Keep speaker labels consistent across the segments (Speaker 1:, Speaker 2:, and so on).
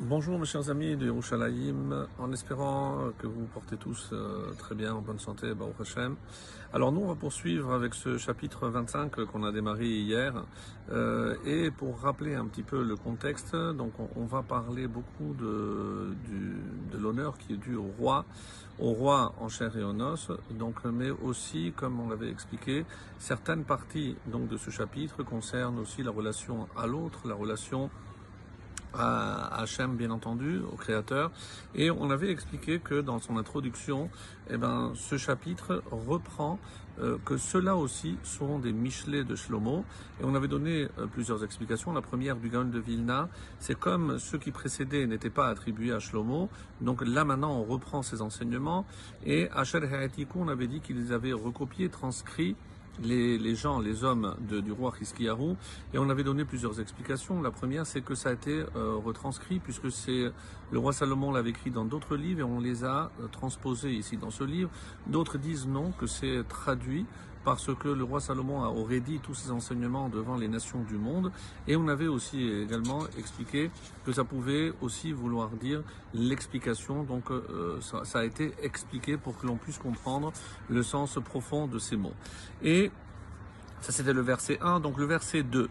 Speaker 1: Bonjour mes chers amis de Yerushalayim, en espérant que vous vous portez tous euh, très bien, en bonne santé, Baruch Hashem. Alors nous on va poursuivre avec ce chapitre 25 qu'on a démarré hier, euh, et pour rappeler un petit peu le contexte, donc on, va parler beaucoup de, de l'honneur qui est dû au roi, au roi en chair et en os, donc, mais aussi, comme on l'avait expliqué, certaines parties donc, de ce chapitre concernent aussi la relation à l'autre, la relation à Hachem, bien entendu, au Créateur. Et on avait expliqué que dans son introduction, eh ben, ce chapitre reprend euh, que ceux-là aussi sont des Michelets de Shlomo. Et on avait donné euh, plusieurs explications. La première du Gaon de Vilna, c'est comme ceux qui précédaient n'étaient pas attribués à Shlomo. Donc là, maintenant, on reprend ces enseignements. Et Hachel Heretiku, on avait dit qu'ils avaient recopié, transcrit les, gens, les hommes de, du roi Hiskiyahu, et on avait donné plusieurs explications. La première, c'est que ça a été euh, retranscrit, puisque c'est le roi Salomon l'avait écrit dans d'autres livres, et on les a euh, transposés ici dans ce livre. D'autres disent non, que c'est traduit parce que le roi Salomon aurait dit tous ses enseignements devant les nations du monde. Et on avait aussi également expliqué que ça pouvait aussi vouloir dire l'explication. Donc euh, ça, a été expliqué pour que l'on puisse comprendre le sens profond de ces mots. Et ça c'était le verset 1. Donc le verset 2.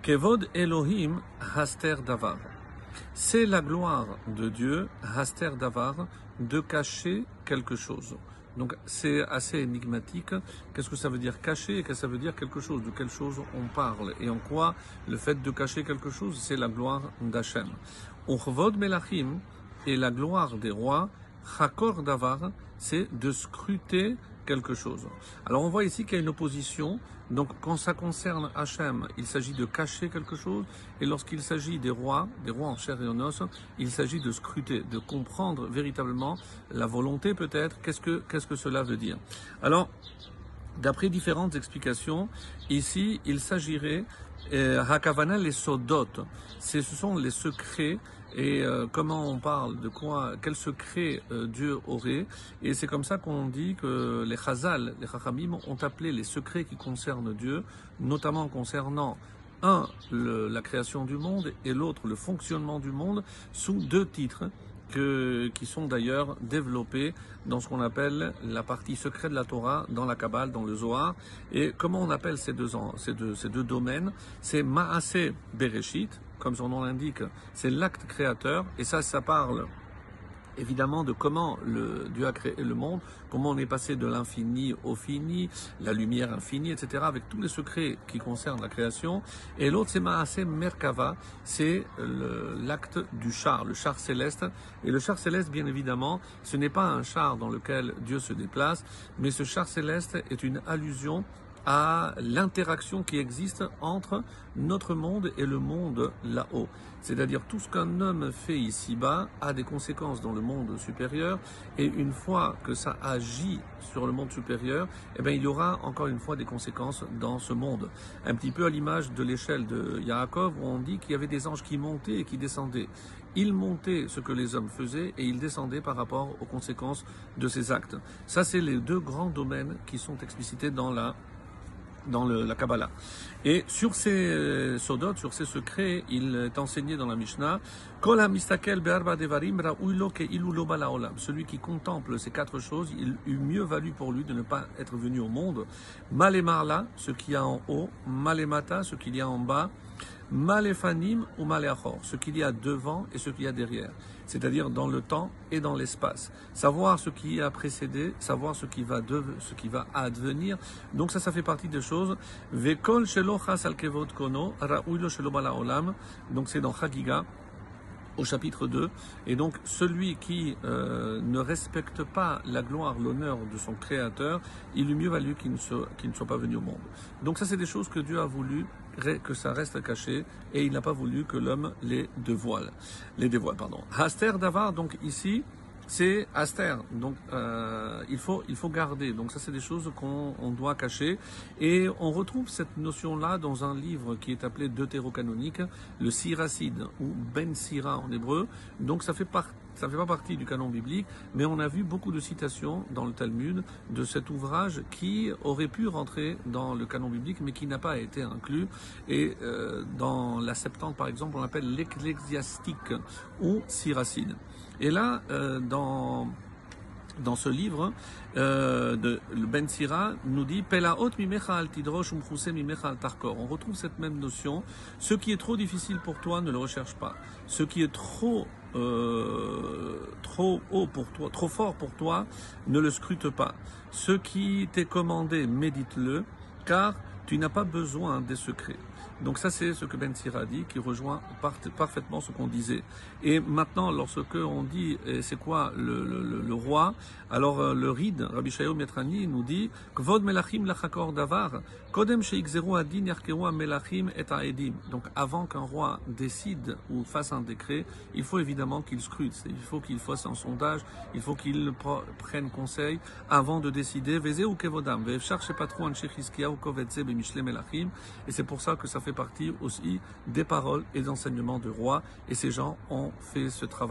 Speaker 1: Kevod Elohim. C'est la gloire de Dieu, Haster Davar, de cacher quelque chose. Donc c'est assez énigmatique. Qu'est-ce que ça veut dire cacher et qu'est-ce que ça veut dire quelque chose? De quelle chose on parle? Et en quoi le fait de cacher quelque chose, c'est la gloire d'Hachem? Uchvod Melachim et la gloire des rois, Chakor Davar, c'est de scruter Alors on voit ici qu'il y a une opposition. Donc quand ça concerne Hachem, il s'agit de cacher quelque chose. Et lorsqu'il s'agit des rois, des rois en chair et en os, il s'agit de scruter, de comprendre véritablement la volonté peut-être. Qu'est-ce que, qu'est-ce que cela veut dire? Alors, d'après différentes explications, ici il s'agirait Hakavana les sodot, ce sont les secrets et euh, comment on parle de quoi, quel secret euh, Dieu aurait. Et c'est comme ça qu'on dit que les Chazal, les Chachamim ont appelé les secrets qui concernent Dieu, notamment concernant un, le, la création du monde et l'autre, le fonctionnement du monde, sous deux titres que, qui sont d'ailleurs développés dans ce qu'on appelle la partie secrète de la Torah, dans la Kabbale, dans le Zohar. Et comment on appelle ces deux, ces deux, ces deux domaines? C'est Maaseh Bereshit, comme son nom l'indique, c'est l'acte créateur, et ça, ça parle évidemment de comment Dieu a créé le monde, comment on est passé de l'infini au fini, la lumière infinie, etc., avec tous les secrets qui concernent la création. Et l'autre, c'est Maaseh Merkava, c'est l'acte du char, le char céleste. Et le char céleste, bien évidemment, ce n'est pas un char dans lequel Dieu se déplace, mais ce char céleste est une allusion à l'interaction qui existe entre notre monde et le monde là-haut. C'est-à-dire tout ce qu'un homme fait ici-bas a des conséquences dans le monde supérieur et une fois que ça agit sur le monde supérieur, eh bien, il y aura encore une fois des conséquences dans ce monde. Un petit peu à l'image de l'échelle de Yaakov où on dit qu'il y avait des anges qui montaient et qui descendaient. Ils montaient ce que les hommes faisaient et ils descendaient par rapport aux conséquences de ces actes. Ça, c'est les deux grands domaines qui sont explicités dans la dans la Kabbalah. Et sur ces euh, sodot, sur ces secrets, il est enseigné dans la Mishnah Celui qui contemple ces quatre choses, il eût mieux valu pour lui de ne pas être venu au monde. Malemarla, ce qu'il y a en haut, malemata, ce qu'il y a en bas, maléfanim ou maléachor, ce qu'il y a devant et ce qu'il y a derrière, c'est-à-dire dans le temps et dans l'espace. Savoir ce qui a précédé, savoir ce qui va advenir. Donc ça, ça fait partie des choses. Shelo kono, shelo. Donc c'est dans Chagiga au chapitre 2. Et donc celui qui euh, ne respecte pas la gloire, l'honneur de son Créateur, il eût mieux valu qu'il ne, soit, pas venu au monde. Donc ça c'est des choses que Dieu a voulu que ça reste caché et il n'a pas voulu que l'homme les dévoile. Les dévoile, pardon. Haster Davar, donc ici, c'est Aster. Donc euh, il, faut, il faut garder. Donc ça c'est des choses qu'on on doit cacher. Et on retrouve cette notion-là dans un livre qui est appelé deutérocanonique, le Siracide, ou Ben Sira en hébreu. Donc ça fait partie ça ne fait pas partie du canon biblique, mais on a vu beaucoup de citations dans le Talmud de cet ouvrage qui aurait pu rentrer dans le canon biblique, mais qui n'a pas été inclus. Et euh, dans la Septante, par exemple, on l'appelle l'ecclésiastique ou siracide. Et là, euh, dans dans ce livre, euh, de le Ben Sira nous dit Pelaot mimecha al tidrosh mimecha al tarkor. On retrouve cette même notion. Ce qui est trop difficile pour toi, ne le recherche pas. Ce qui est trop euh, trop haut pour toi, trop fort pour toi, ne le scrute pas. Ce qui t'est commandé, médite-le, car tu n'as pas besoin des secrets. Donc ça c'est ce que Ben Sira dit, qui rejoint parfaitement ce qu'on disait. Et maintenant, lorsque on dit c'est quoi le, le, le, roi, alors euh, le Rid, Rabbi Shayo Metrani nous dit Kvod melachim lachakor davar, kodem sheikzeru adin yarkeru melachim et aedim. Donc avant qu'un roi décide ou fasse un décret, il faut évidemment qu'il scrute, il faut qu'il fasse un sondage, il faut qu'il prenne conseil avant de décider. Veze ou kevodam, ve'efshar shepatru ou melachim. Et c'est pour ça que ça fait partie aussi des paroles et des enseignements du roi. Et ces gens ont fait ce travail.